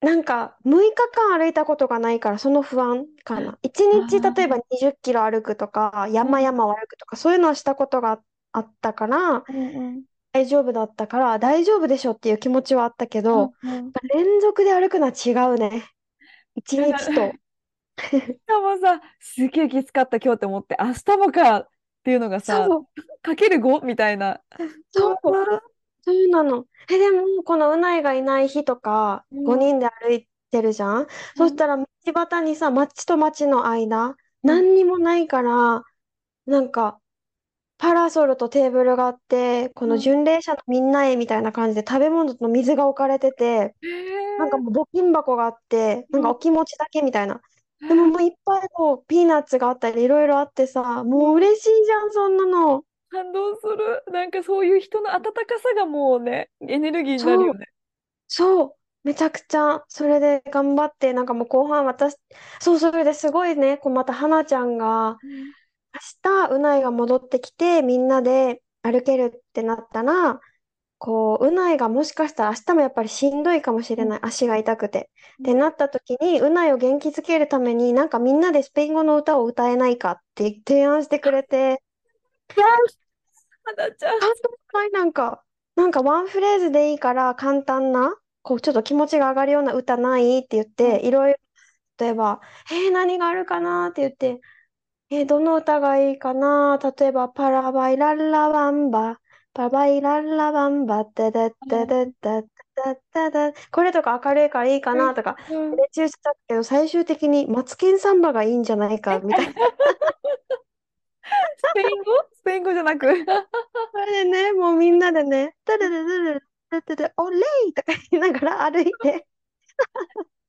Speaker 2: なんか6日間歩いたことがないからその不安かな。1日例えば20キロ歩くとか山々を歩くとかそういうのはしたことがあったから
Speaker 1: うんうん
Speaker 2: 大丈夫だったから大丈夫でしょっていう気持ちはあったけど
Speaker 1: うん
Speaker 2: 連続で歩くのは違うね。1日と。
Speaker 1: しかもさ、すげえきつかった今日って思って、明日もかっていうのがさ、かける5みたいな。
Speaker 2: そう、そうなの。え、でもこのうないがいない日とか
Speaker 1: うん
Speaker 2: 5人で歩いてるじゃん？そしたら道端にさ、町と町の間、何にもないから、なんか、パラソルとテーブルがあって、この
Speaker 1: うん
Speaker 2: 巡礼者のみんなへみたいな感じで食べ物と水が置かれてて、
Speaker 1: へ
Speaker 2: なんかもう募金箱があって、なんか
Speaker 1: うん
Speaker 2: お気持ちだけみたいな。でももういっぱいこうピーナッツがあったりいろいろあってさ、もう嬉しいじゃん、そんなの。
Speaker 1: 感動する。なんかそういう人の温かさがもうね、エネルギーになる
Speaker 2: そう、
Speaker 1: よね。
Speaker 2: そう、めちゃくちゃ、それで頑張って、なんかもう後半私、そう、それですごいね、こうまた花ちゃんが、明日、うないが戻ってきて、みんなで歩けるってなったら、こう、うないがもしかしたら明日もやっぱりしんどいかもしれない、足が痛くて。ってなった時に、うないを元気づけるために、なんかみんなでスペイン語の歌を歌えないかって提案してくれて、
Speaker 1: 花ちゃん。
Speaker 2: 感動ない？なんか、なんかワンフレーズでいいから簡単な、こうちょっと気持ちが上がるような歌ない？って言って、いろいろ、例えば、えー、何があるかな？って言って、えー、どの歌がいいかな？例えば、パラバイラッラバンバ、パパイララバンバッタダッタダッタダッタダこれとか明るいからいいかなとか
Speaker 1: うん
Speaker 2: 練習したけど最終的にマツケンサンバがいいんじゃないかみたいな
Speaker 1: スペイン語スペイン語じゃなく。
Speaker 2: それでねもうみんなでね「タダダダダダダダオレイ!」とか言いながら歩いて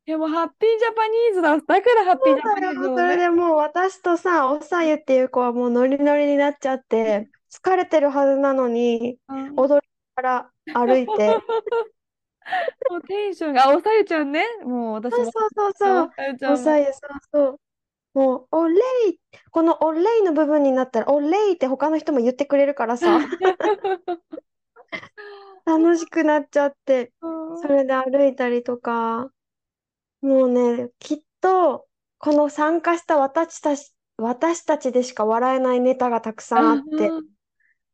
Speaker 1: いやもうハッピージャパニーズだ。だからハッピージャパニーズ
Speaker 2: それ。でもう私とさおさゆっていう子はもうノリノリになっちゃって疲れてるはずなのに、
Speaker 1: うん。
Speaker 2: 踊りながら歩いて、
Speaker 1: もうテンションが、あ、おさゆちゃんね。もう私も。
Speaker 2: そうそうそうそう、
Speaker 1: おさゆ
Speaker 2: そうそう。もう、オレイ、このオレイの部分になったら、オレイって他の人も言ってくれるからさ、楽しくなっちゃって、それで歩いたりとか、もうね、きっと、この参加した私たち、私たちでしか笑えないネタがたくさんあって、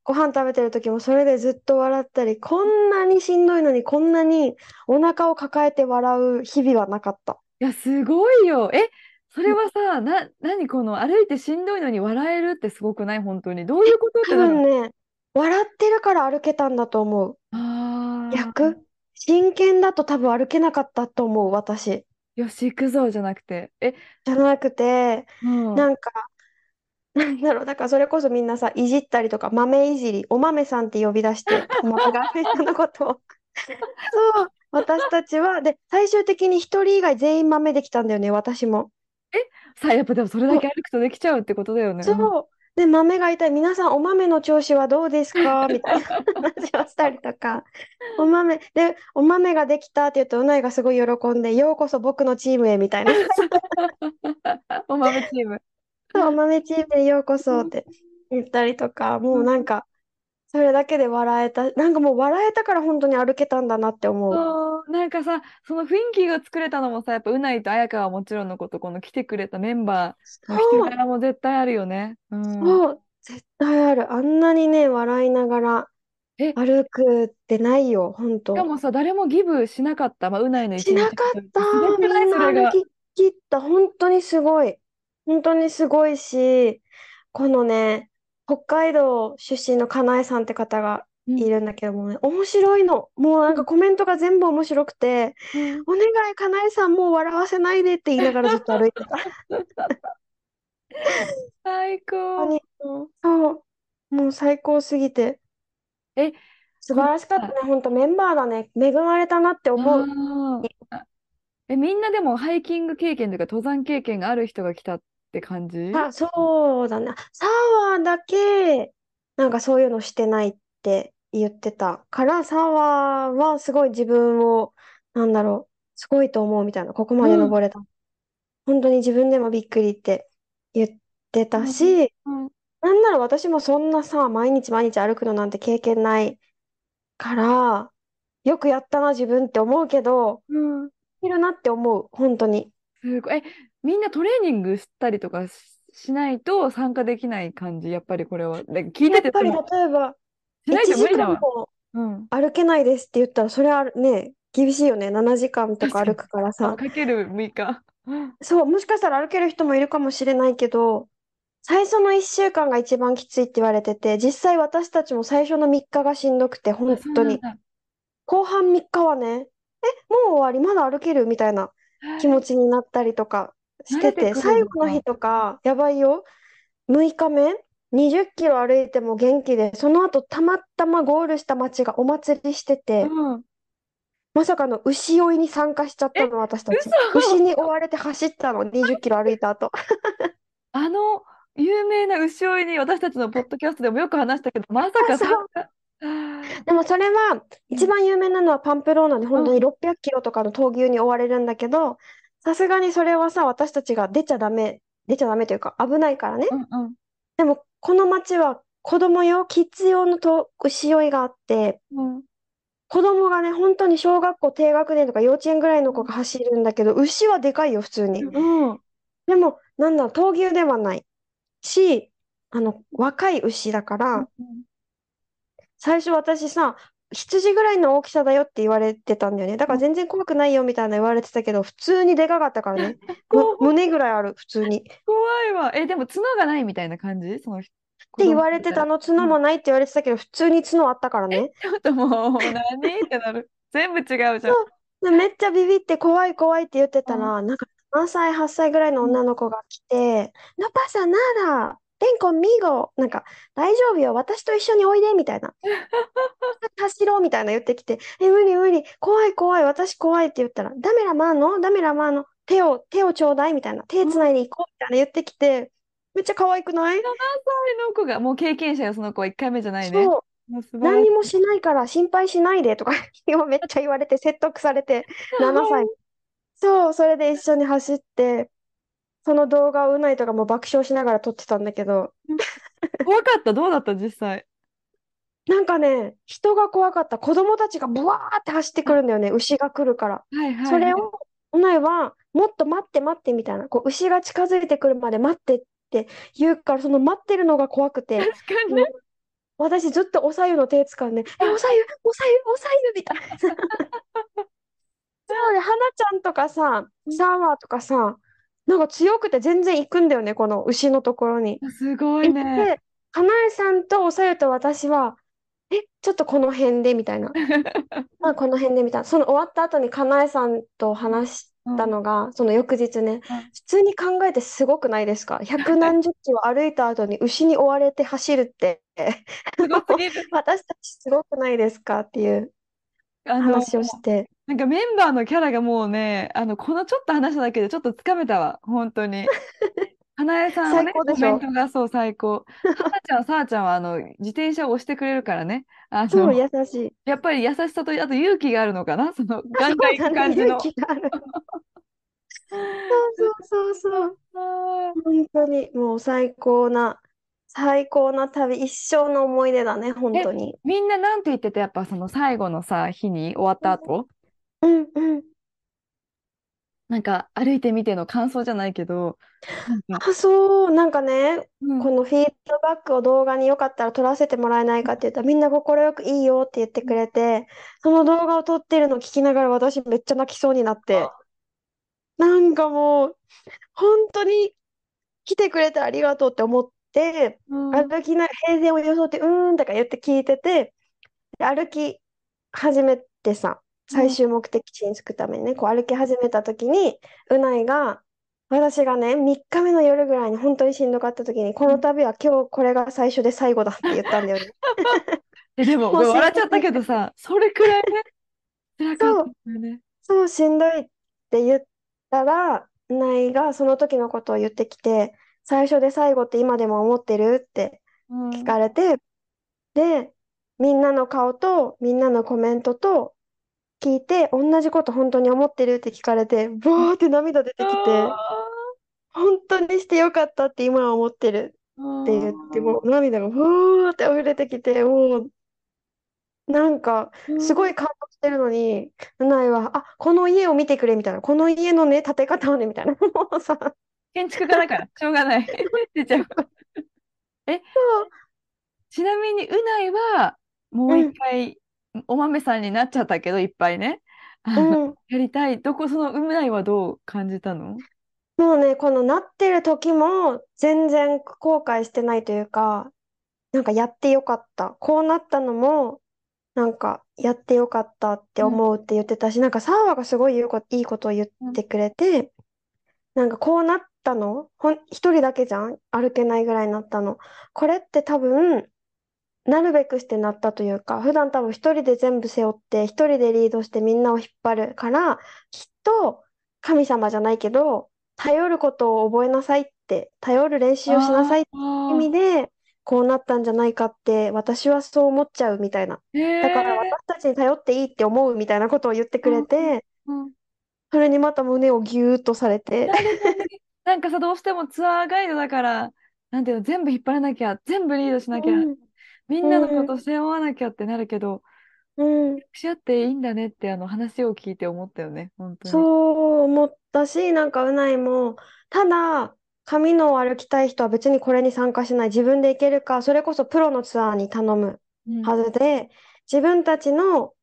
Speaker 2: ご飯食べてる時もそれでずっと笑ったり、こんなにしんどいのにこんなにお腹を抱えて笑う日々はなかった。
Speaker 1: いや、すごいよ。え、それはさ、な、何この歩いてしんどいのに笑えるってすごくない？本当に。どういうことって
Speaker 2: 多
Speaker 1: なる
Speaker 2: 分ね、笑ってるから歩けたんだと思う。
Speaker 1: ああ、
Speaker 2: 逆？真剣だと多分歩けなかったと思う、私。
Speaker 1: よし、行くぞじゃなくて。え、
Speaker 2: じゃなくて、
Speaker 1: うん。
Speaker 2: なんか、なんだろう、だからそれこそみんなさ、いじったりとか、豆いじり、お豆さんって呼び出して、お豆がみんなのことを。そう、私たちは、で、最終的に一人以外全員豆できたんだよね、私も。
Speaker 1: さあ、やっぱでもそれだけ歩くとできちゃうってことだよね。うん
Speaker 2: そう。で、豆がいたら、皆さん、お豆の調子はどうですか？みたいな話をしたりとか、お豆、で、お豆ができたって言うと、うないがすごい喜んで、ようこそ僕のチームへみたいな。
Speaker 1: お豆チーム。
Speaker 2: お豆チームへようこそって言ったりとか、もうなんか、それだけで笑えた。なんかもう笑えたから本当に歩けたんだなって思う。
Speaker 1: そうなんかさ、その雰囲気が作れたのもさ、やっぱうないと綾香はもちろんのこと、この来てくれたメンバーの人
Speaker 2: そう、
Speaker 1: 柄も絶対あるよね。うん。
Speaker 2: そう、絶対ある。あんなにね、笑いながら
Speaker 1: え、
Speaker 2: 歩くってないよ、本当。
Speaker 1: しかもさ、誰もギブしなかった。まあ、うないの一
Speaker 2: しな
Speaker 1: 日
Speaker 2: かった。
Speaker 1: すごくな
Speaker 2: んな。歩き切った。本当にすごい。本当にすごいし、このね、北海道出身のかなえさんって方が
Speaker 1: うん
Speaker 2: いるんだけどもね、面白いの。もうなんかコメントが全部面白くて、
Speaker 1: うん
Speaker 2: お願い、かなえさんもう笑わせないでって言いながらずっと歩いてた。
Speaker 1: 最高。
Speaker 2: 本当に、そう、もう最高すぎて。
Speaker 1: え、
Speaker 2: 素晴らしかったね。本当メンバーだね。恵まれたなって思う。
Speaker 1: あーあえ、みんなでもハイキング経験というか登山経験がある人が来たって感じ？
Speaker 2: あ、そうだね。サワーだけ、なんかそういうのしてないって言ってたから、サワーはすごい自分を、なんだろう、すごいと思うみたいな、ここまで
Speaker 1: うん
Speaker 2: 登れた。本当に自分でもびっくりって言ってたし、
Speaker 1: うん
Speaker 2: なんなら私もそんなさ、毎日毎日歩くのなんて経験ないから、よくやったな、自分って思うけど、
Speaker 1: うん。
Speaker 2: いるなって思う、本当に。
Speaker 1: すごい。え、みんなトレーニングしたりとかし、しないと参加できない感じ、やっぱりこれは。で聞い
Speaker 2: やってぱり例えば、
Speaker 1: しないと
Speaker 2: 1
Speaker 1: 無理だわ。
Speaker 2: 時間も
Speaker 1: うん。
Speaker 2: 歩けないですって言ったら、それはね、厳しいよね。7時間とか歩くからさ。
Speaker 1: かける6日。
Speaker 2: そう、もしかしたら歩ける人もいるかもしれないけど、最初の1週間が一番きついって言われてて、実際私たちも最初の3日がしんどくて、
Speaker 1: あ、
Speaker 2: 本当に。後半3日はね、え、もう終わり、まだ歩ける？みたいな気持ちになったりとかしてて、最。後の日とか、やばいよ。6日目、20キロ歩いても元気で、その後たまたまゴールした町がお祭りしてて、
Speaker 1: うん。
Speaker 2: まさかの牛追いに参加しちゃったの、私たち。
Speaker 1: 嘘
Speaker 2: 牛に追われて走ったの、20キロ歩いた後。
Speaker 1: あの有名な牛追いに私たちのポッドキャストでもよく話したけど、まさか
Speaker 2: そ。でもそれは、一番有名なのはパンプローナで本当
Speaker 1: う
Speaker 2: に600キロとかの闘牛に追われるんだけど、さすがにそれはさ、私たちが出ちゃダメ、出ちゃダメというか危ないからね。
Speaker 1: うんうん
Speaker 2: でも、この町は子供用、キッズ用のと牛追いがあって、
Speaker 1: うん。
Speaker 2: 子供がね、本当に小学校低学年とか幼稚園ぐらいの子が走るんだけど、牛はでかいよ、普通に。
Speaker 1: うん。
Speaker 2: でも、なんだろう、闘牛ではないし、あの、若い牛だから、最初私さ、羊ぐらいの大きさだよって言われてたんだよね。だから全然怖くないよみたいな言われてたけど、普通にでかかったからね。む胸ぐらいある、普通に。って
Speaker 1: 怖いわ。え、でも角がないみたいな感じ？その人。
Speaker 2: 言われてたの、角もないって言われてたけど、普通に角あったからね。
Speaker 1: ちょっともう、何？ってなる。全部違うじゃん。
Speaker 2: そうでめっちゃビビって怖い怖いって言ってたら、なんか7歳、8歳ぐらいの女の子が来て、No pasa nada, ven conmigo. なんか、大丈夫よ、私と一緒においで、みたいな。走ろうみたいな言ってきて、え、無理無理、怖い怖い、私怖いって言ったら、ダメラマーノ、ダメラマーノ、手を、手をちょうだいみたいな、手つないでいこうみたいな言ってきて、めっちゃ可愛くない
Speaker 1: ？7歳の子が、もう経験者よ、その子は1回目じゃないね。
Speaker 2: そう、
Speaker 1: もう素晴らしい。
Speaker 2: 何にもしないから心配しないでとかめっちゃ言われて説得されて、7歳。そう、それで一緒に走って、その動画をうないとかも爆笑しながら撮ってたんだけど、
Speaker 1: 怖かった、どうだった、実際。
Speaker 2: なんかね、人が怖かった。子供たちがブワーって走ってくるんだよね。牛が来るから。
Speaker 1: はいはいはい。
Speaker 2: それを、うないは、もっと待って待ってみたいな。こう、牛が近づいてくるまで待ってって言うから、その待ってるのが怖くて、
Speaker 1: 確かにね。
Speaker 2: 私ずっとおさゆの手掴んで、え、おさゆ、おさゆ、おさゆみたいな。そうで、花ちゃんとかさ、サーワーとかさ、なんか強くて全然行くんだよね、この牛のところに。
Speaker 1: すごい
Speaker 2: 行っ
Speaker 1: ね。
Speaker 2: て、花江さんとおさゆと私は、え、ちょっとこの辺で？みたいな。まあ、この辺でみたいな。その終わった後にかなえさんと話したのが、その翌日ね、普通に考えてすごくないですか？百何十キロ歩いた後に牛に追われて走るって、
Speaker 1: すごすぎる。
Speaker 2: 私たちすごくないですか？っていう
Speaker 1: あの、
Speaker 2: 話をして。
Speaker 1: なんかメンバーのキャラがもうね、あの、このちょっと話しただけでちょっとつかめたわ、本当に。花江さんはね、コ
Speaker 2: 最高でしょ
Speaker 1: メントがそう最高。さあちゃん、さあちゃんはあの自転車を押してくれるからね。あ
Speaker 2: そう、
Speaker 1: の、
Speaker 2: 優しい。
Speaker 1: やっぱり優しさと、あと勇気があるのかな、その ガンガン行く感じの。
Speaker 2: 勇気がある。そう そうそうそう。本当に、もう最高な、最高な旅、一生の思い出だね、本当に。
Speaker 1: みんななんて言ってて、やっぱその最後のさ、日に終わった後、
Speaker 2: うんうん。
Speaker 1: なんか歩いてみての感想じゃないけど、なんか、
Speaker 2: あ、そう、なんかね、
Speaker 1: うん
Speaker 2: このフィードバックを動画によかったら撮らせてもらえないかって言ったら、みんな快くいいよって言ってくれて、その動画を撮ってるの聞きながら私めっちゃ泣きそうになって、なんかもう、本当に来てくれてありがとうって思っ歩きな、平然を装って、うーんとか言って聞いてて、で歩き始めてさ、最終目的地に着くためにね、こう歩き始めた時に、うないが、私がね、3日目の夜ぐらいに本当にしんどかった時に、この旅は今日これが最初で最後だって言ったんだよね。
Speaker 1: え、でも、
Speaker 2: もう
Speaker 1: 笑っちゃったけどさ、それくらいね、辛かったよね。
Speaker 2: そう、しんどいって言ったら、うないがその時のことを言ってきて、最初で最後って今でも思ってるって
Speaker 1: うん。
Speaker 2: 聞かれて、で、みんなの顔とみんなのコメントと聞いて、同じこと本当に思ってるって聞かれて、ブワーって涙出てきて、
Speaker 1: あ
Speaker 2: 本当にしてよかったって今は思ってる
Speaker 1: ー
Speaker 2: って言って、もう涙がブワーって溢れてきて、もう、なんか、すごい感動してるのに、うないは、あ、この家を見てくれみたいな、この家のね、建て方をね、みたいな、もうさ、
Speaker 1: 建築家だから、しょうがない。出ちゃう。え、ちなみに、うないは、もう一回、お豆さんになっちゃったけど、いっぱいね。あの、
Speaker 2: うん、
Speaker 1: やりたい。どこ、そのうないはどう感じたの？
Speaker 2: もうね、このなってる時も全然後悔してないというか、なんかやってよかった。こうなったのも、なんかやってよかったって思うって言ってたし、なんかサーワがすごいいいことを言ってくれて、なんかこうなったの、ほん、一人だけじゃん？歩けないぐらいになったの。これって多分、なるべくしてなったというか、普段多分一人で全部背負って、一人でリードしてみんなを引っ張るから、きっと神様じゃないけど、頼ることを覚えなさいって、頼る練習をしなさいって意味で、こうなったんじゃないかって、私はそう思っちゃうみたいな。だから私たちに頼っていいって思うみたいなことを言ってくれて、
Speaker 1: うん
Speaker 2: それにまた胸をギューッとされて、
Speaker 1: なんかさ、どうしてもツアーガイドだから、なんていうの、全部引っ張らなきゃ、全部リードしなきゃ、
Speaker 2: うん、
Speaker 1: みんなのこと背負わなきゃってなるけど、
Speaker 2: うん、
Speaker 1: し合っていいんだねってあの話を聞いて思ったよね、本当に。
Speaker 2: そう思ったし、なんかうないも、ただ、紙のを歩きたい人は別にこれに参加しない。自分で行けるか、それこそプロのツアーに頼む
Speaker 1: うん。
Speaker 2: はずで、自分たちの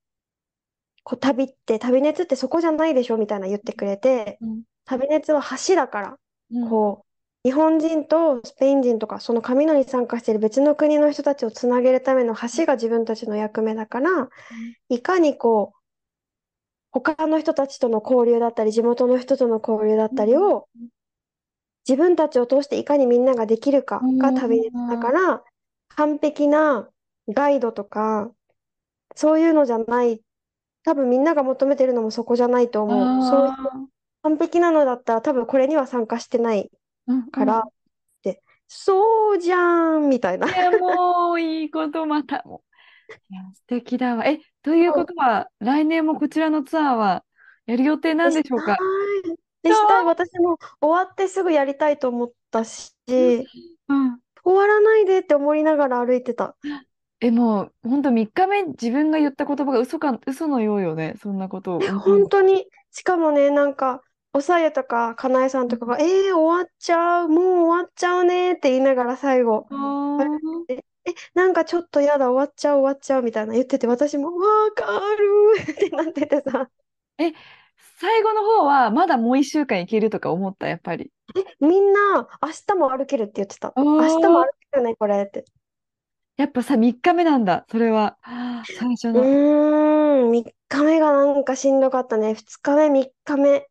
Speaker 2: こう旅って、旅熱ってそこじゃないでしょみたいな言ってくれて、
Speaker 1: うん。
Speaker 2: 旅熱は橋だから、
Speaker 1: うん。
Speaker 2: こう、日本人とスペイン人とか、その紙のに参加している別の国の人たちをつなげるための橋が自分たちの役目だから、いかにこう、他の人たちとの交流だったり、地元の人との交流だったりを、自分たちを通していかにみんなができるかが旅熱だから、完璧なガイドとか、そういうのじゃない、多分みんなが求めてるのもそこじゃないと思う。そういう
Speaker 1: あ
Speaker 2: 完璧なのだったら多分これには参加してない
Speaker 1: ーうん
Speaker 2: から、
Speaker 1: うん
Speaker 2: って、そうじゃんみたいな。
Speaker 1: いや、もういいことまた。いや、素敵だわ。え、ということは、来年もこちらのツアーはやる予定なんでしょうか？
Speaker 2: したい。でしたい。私も終わってすぐやりたいと思ったし、終
Speaker 1: うん。
Speaker 2: わらないでって思いながら歩いてた。
Speaker 1: え、もう、本当3日目、自分が言った言葉が嘘か、嘘のようよね。そんなことを。
Speaker 2: 本当に、しかもね、なんか、おさゆとか、かなえさんとかが、えー、終わっちゃう、もう終わっちゃうねって言いながら最後、
Speaker 1: あー
Speaker 2: ええ、なんかちょっとやだ、終わっちゃう、終わっちゃうみたいな言ってて、私も、わかるってなっててさ、
Speaker 1: え、最後の方はまだもう一週間いけるとか思った、やっぱり。
Speaker 2: みんな明日も歩けるって言ってた。
Speaker 1: お
Speaker 2: 明日も
Speaker 1: ー、
Speaker 2: 歩けるね、これって。
Speaker 1: やっぱさ、3日目なんだ、それは。はあ最初
Speaker 2: う
Speaker 1: の。
Speaker 2: ーん、3日目がなんかしんどかったね。2日目、3日目。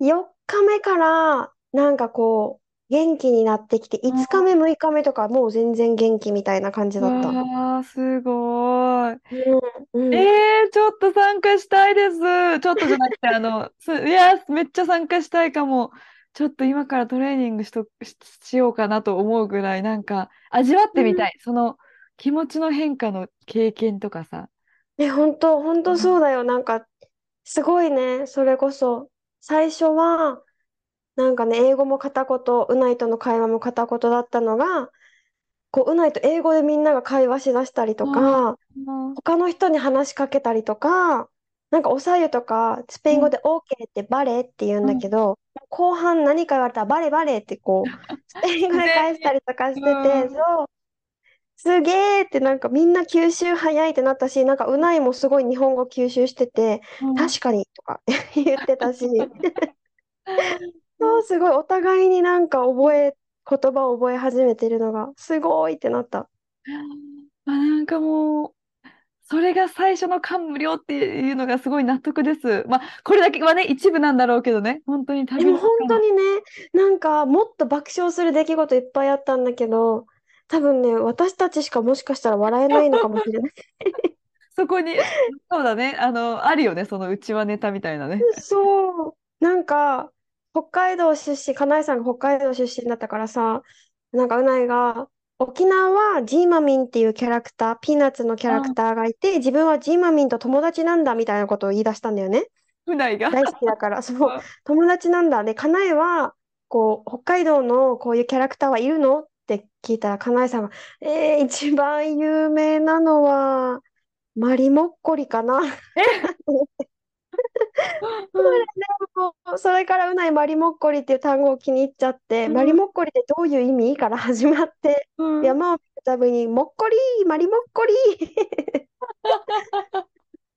Speaker 2: 4日目からなんかこう、元気になってきて、5日目、6日目とかもう全然元気みたいな感じ
Speaker 1: う
Speaker 2: だった。
Speaker 1: わあ、すごい。
Speaker 2: うん、うん。
Speaker 1: えー、ちょっと参加したいです。ちょっとじゃなくて、あの、す、いや、めっちゃ参加したいかも。ちょっと今からトレーニングしと、し、しようかなと思うぐらい、なんか、味わっ
Speaker 2: うん。
Speaker 1: てみたい。その、気持ちの変化の経験とかさ。
Speaker 2: え、本当本当そう
Speaker 1: うん
Speaker 2: だよ。なんか、すごいね。それこそ、最初は、なんかね、英語も片言、うないとの会話も片言だったのが、こう、うないと英語でみんなが会話しだしたりと
Speaker 1: あ
Speaker 2: か、
Speaker 1: ー
Speaker 2: 他の人に話しかけたりとか、なんかおさゆとか、スペイン
Speaker 1: うん
Speaker 2: 語で OK ってバレーって言うん
Speaker 1: うん
Speaker 2: だけど、後半何か言われたらバレバレってこう、スペイン語
Speaker 1: 自
Speaker 2: で返した。りとかしてて、
Speaker 1: うん。
Speaker 2: そう、すげーってなんかみんな吸収早いってなったし、なんかうないもすごい日本語吸収してて、
Speaker 1: うん
Speaker 2: 確かにとか 言ってたし、そう、すごいお互いになんか覚え、言葉を覚え始めてるのが、すごいってなった。
Speaker 1: あ、なんかもう、それが最初の感無量っていうのがすごい納得です。まあ、これだけはね、一部なんだろうけどね、本当に旅
Speaker 2: でも本
Speaker 1: の中の。
Speaker 2: 当にね、なんかもっと爆笑する出来事いっぱいあったんだけど、多分ね、私たちしかもしかしたら笑えないのかもしれない。
Speaker 1: そこに、そうだね、あの、あるよね、そのうちわネタみたいなね。
Speaker 2: そう。なんか、北海道出身、かなえさんが北海道出身だったからさ、なんかうないが、沖縄はジーマミンっていうキャラクター、ピーナッツのキャラク
Speaker 1: あ、
Speaker 2: ターがいて、自分はジーマミンと友達なんだみたいなことを言い出したんだよね。
Speaker 1: 船井が。
Speaker 2: 大好きだから、そう、友達なんだ。で、かなえは、こう、北海道のこういうキャラクターはいるのって聞いたら、かなえさんが、えー、一番有名なのは、マリモッコリかな。
Speaker 1: え、
Speaker 2: それ
Speaker 1: うん、
Speaker 2: でもうそれからうないマリモッコリっていう単語を気に入っちゃって、マリ
Speaker 1: うん、
Speaker 2: モッコリってどういう意味から始まって、
Speaker 1: うん。
Speaker 2: 山を見るたびに、もっこりマリモッコリ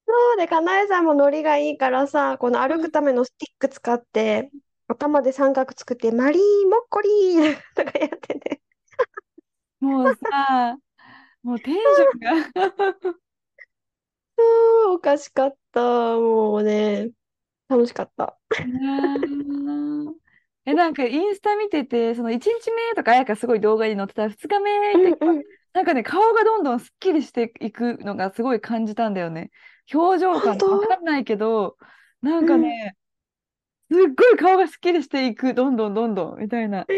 Speaker 2: そうで、かなえさんもノリがいいからさ、この歩くためのスティック使って、頭で三角作って、マリーモッコリー とかやってて、
Speaker 1: もうさ、もうテンションが
Speaker 2: そうおかしかった。もうね、楽しかった。
Speaker 1: え、なんかインスタ見てて、その1日目とか彩香すごい動画に載ってた2日目って
Speaker 2: うんうん。
Speaker 1: なんかね、顔がどんどんすっきりしていくのがすごい感じたんだよね。表情
Speaker 2: 本
Speaker 1: 感わか
Speaker 2: 当
Speaker 1: んないけど、なん
Speaker 2: うん。
Speaker 1: かね、すっごい顔がすっきりしていく、どんどんどんどん、みたいな。
Speaker 2: え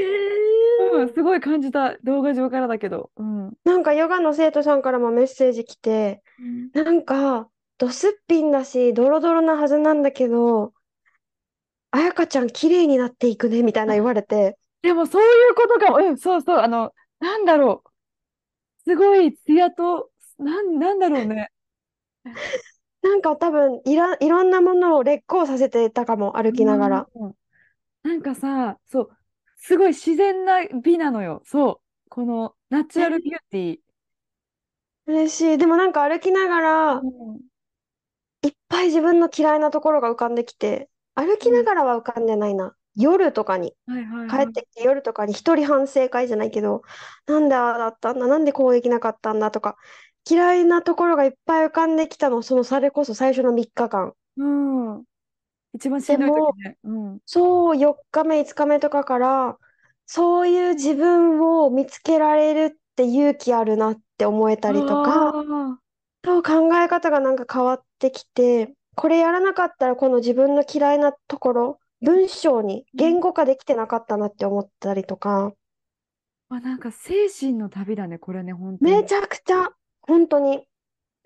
Speaker 1: うん、
Speaker 2: ー、
Speaker 1: すごい感じた。動画上からだけど。うん。
Speaker 2: なんかヨガの生徒さんからもメッセージ来て、
Speaker 1: うん
Speaker 2: なんか、ドスッピンだし、ドロドロなはずなんだけど、あやかちゃん綺麗になっていくね、みたいな言われて、
Speaker 1: でもそういうことかも。うん、そうそう。あの、なんだろう。すごいツヤと、なん、なんだろうね。
Speaker 2: なんか多分いら、いろんなものを劣行させてたかも、歩きながら。
Speaker 1: うん。なんかさ、そう、すごい自然な美なのよ。そう。このナチュラルビューティー。
Speaker 2: 嬉しい。でもなんか歩きながら、
Speaker 1: うん。
Speaker 2: いっぱい自分の嫌いなところが浮かんできて、歩きな
Speaker 1: うん。
Speaker 2: がらは浮かんでないな。夜とかに、
Speaker 1: はいはい
Speaker 2: 帰っ
Speaker 1: はい。
Speaker 2: てきて夜とかに一人反省会じゃないけど、なんでああだったんだ、なんでこうできなかったんだ？とか、嫌いなところがいっぱい浮かんできたの、そのそれこそ最初の3日間。
Speaker 1: うん。一番しんどい時ね。うん。
Speaker 2: そう4日目、5日目とかから、そういう自分を見つけられるって勇気あるなって思えたりとか、そう考え方がなんか変わってきて、これやらなかったらこの自分の嫌いなところ、文章に
Speaker 1: うん
Speaker 2: 言語化できてなかったなって思ったりとか、
Speaker 1: あ、なんか精神の旅だね、これね、本当に。
Speaker 2: めちゃくちゃ、本当に、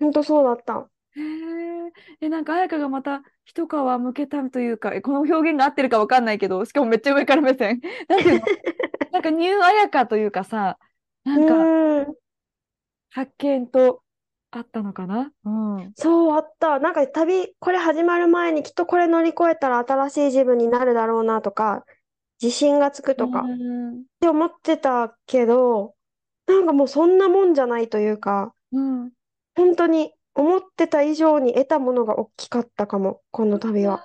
Speaker 2: 本当そうだった。
Speaker 1: へえ。え、なんか、彩香がまた一皮むけたというか、え、この表現が合ってるかわかんないけど、しかもめっちゃ上から目線。なんていうの？なんかニュー彩香というかさ、な
Speaker 2: う
Speaker 1: んか発見とあったのかな？うん。
Speaker 2: そうあった。なんか旅、これ始まる前にきっとこれ乗り越えたら新しい自分になるだろうなとか、自信がつく
Speaker 1: う
Speaker 2: とかっ
Speaker 1: ん。
Speaker 2: て思ってたけど、なんかもうそんなもんじゃないというか、
Speaker 1: うん。
Speaker 2: 本当に思ってた以上に得たものが大きかったかも、この旅は。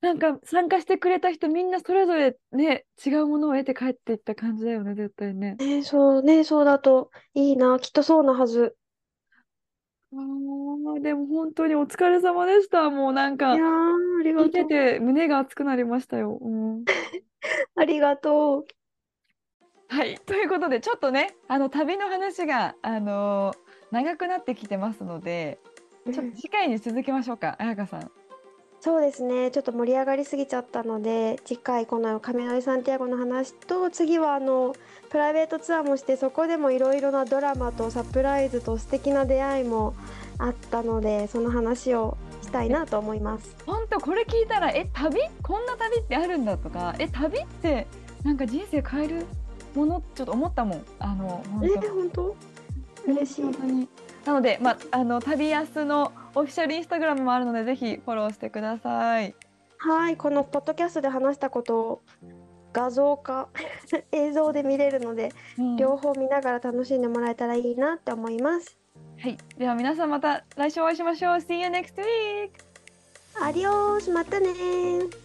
Speaker 1: なんか参加してくれた人みんなそれぞれね、違うものを得て帰っていった感じだよね、絶対ね。
Speaker 2: ね、そうね、そうだといいな、きっとそうなはず。
Speaker 1: あーでも本当にお疲れ様でした。もうなんか
Speaker 2: いやー、あり
Speaker 1: 聞いて。て胸が熱くなりましたよ。うん
Speaker 2: ありがとう。
Speaker 1: はい、ということでちょっとねあの旅の話が、あのー長くなってきてますのでちょっと次回に続きましょうか彩香さん。
Speaker 2: そうですね、ちょっと盛り上がりすぎちゃったので、次回このカメノイ・サンティアゴの話と、次はあのプライベートツアーもして、そこでもいろいろなドラマとサプライズと素敵な出会いもあったので、その話をしたいなと思います。
Speaker 1: 本当これ聞いたらえ旅？こんな旅ってあるんだとかえ旅ってなんか人生変えるもの？ちょっと思ったもん。あの本
Speaker 2: え
Speaker 1: 当
Speaker 2: 本当？嬉しい
Speaker 1: 本。当になので、まあ、あの旅安のオフィシャルインスタグラムもあるのでぜひフォローしてください。
Speaker 2: はい、このポッドキャストで話したことを画像化 映像で見れるので、
Speaker 1: うん
Speaker 2: 両方見ながら楽しんでもらえたらいいなって思います。
Speaker 1: はい、では皆さんまた来週お会いしましょう。See you next week!
Speaker 2: アディオースまたねー